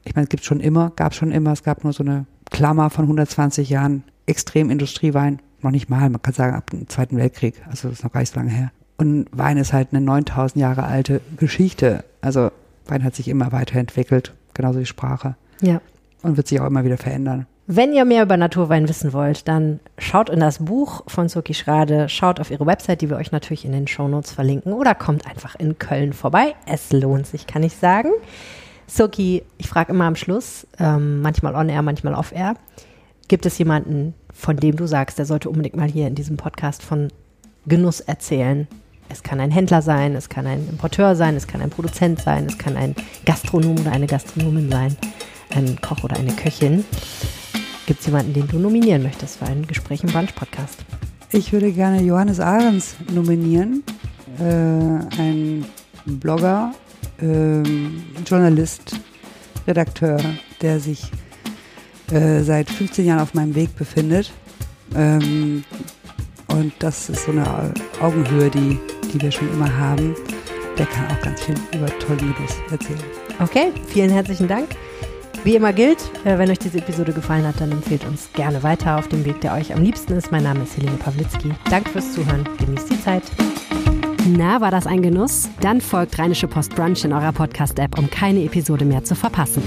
Speaker 2: Ich meine, es gibt schon immer, gab schon immer, es gab nur so eine Klammer von 120 Jahren extrem Industriewein. Noch nicht mal, man kann sagen, ab dem Zweiten Weltkrieg. Also das ist noch gar nicht so lange her. Und Wein ist halt eine 9000 Jahre alte Geschichte. Also Wein hat sich immer weiterentwickelt, genauso wie Sprache.
Speaker 1: Ja.
Speaker 2: Und wird sich auch immer wieder verändern.
Speaker 1: Wenn ihr mehr über Naturwein wissen wollt, dann schaut in das Buch von Soki Schrade, schaut auf ihre Website, die wir euch natürlich in den Shownotes verlinken, oder kommt einfach in Köln vorbei. Es lohnt sich, kann ich sagen. Soki, ich frage immer am Schluss, ähm, manchmal on-air, manchmal off-air, gibt es jemanden, von dem du sagst, der sollte unbedingt mal hier in diesem Podcast von Genuss erzählen? Es kann ein Händler sein, es kann ein Importeur sein, es kann ein Produzent sein, es kann ein Gastronom oder eine Gastronomin sein, ein Koch oder eine Köchin. Gibt es jemanden, den du nominieren möchtest für ein Gespräch im Brunch-Podcast?
Speaker 2: Ich würde gerne Johannes Ahrens nominieren, äh, ein Blogger, ähm, Journalist, Redakteur, der sich äh, seit 15 Jahren auf meinem Weg befindet. Ähm, und das ist so eine Augenhöhe, die, die wir schon immer haben. Der kann auch ganz viel über tollen Genuss erzählen.
Speaker 1: Okay, vielen herzlichen Dank. Wie immer gilt, äh, wenn euch diese Episode gefallen hat, dann empfehlt uns gerne weiter auf dem Weg, der euch am liebsten ist. Mein Name ist Helene Pawlitzki. Danke fürs Zuhören. Genießt die Zeit.
Speaker 3: Na, war das ein Genuss? Dann folgt Rheinische Post Brunch in eurer Podcast-App, um keine Episode mehr zu verpassen.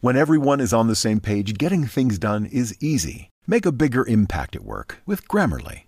Speaker 4: When everyone is on the same page, getting things done is easy. Make a bigger impact at work with Grammarly.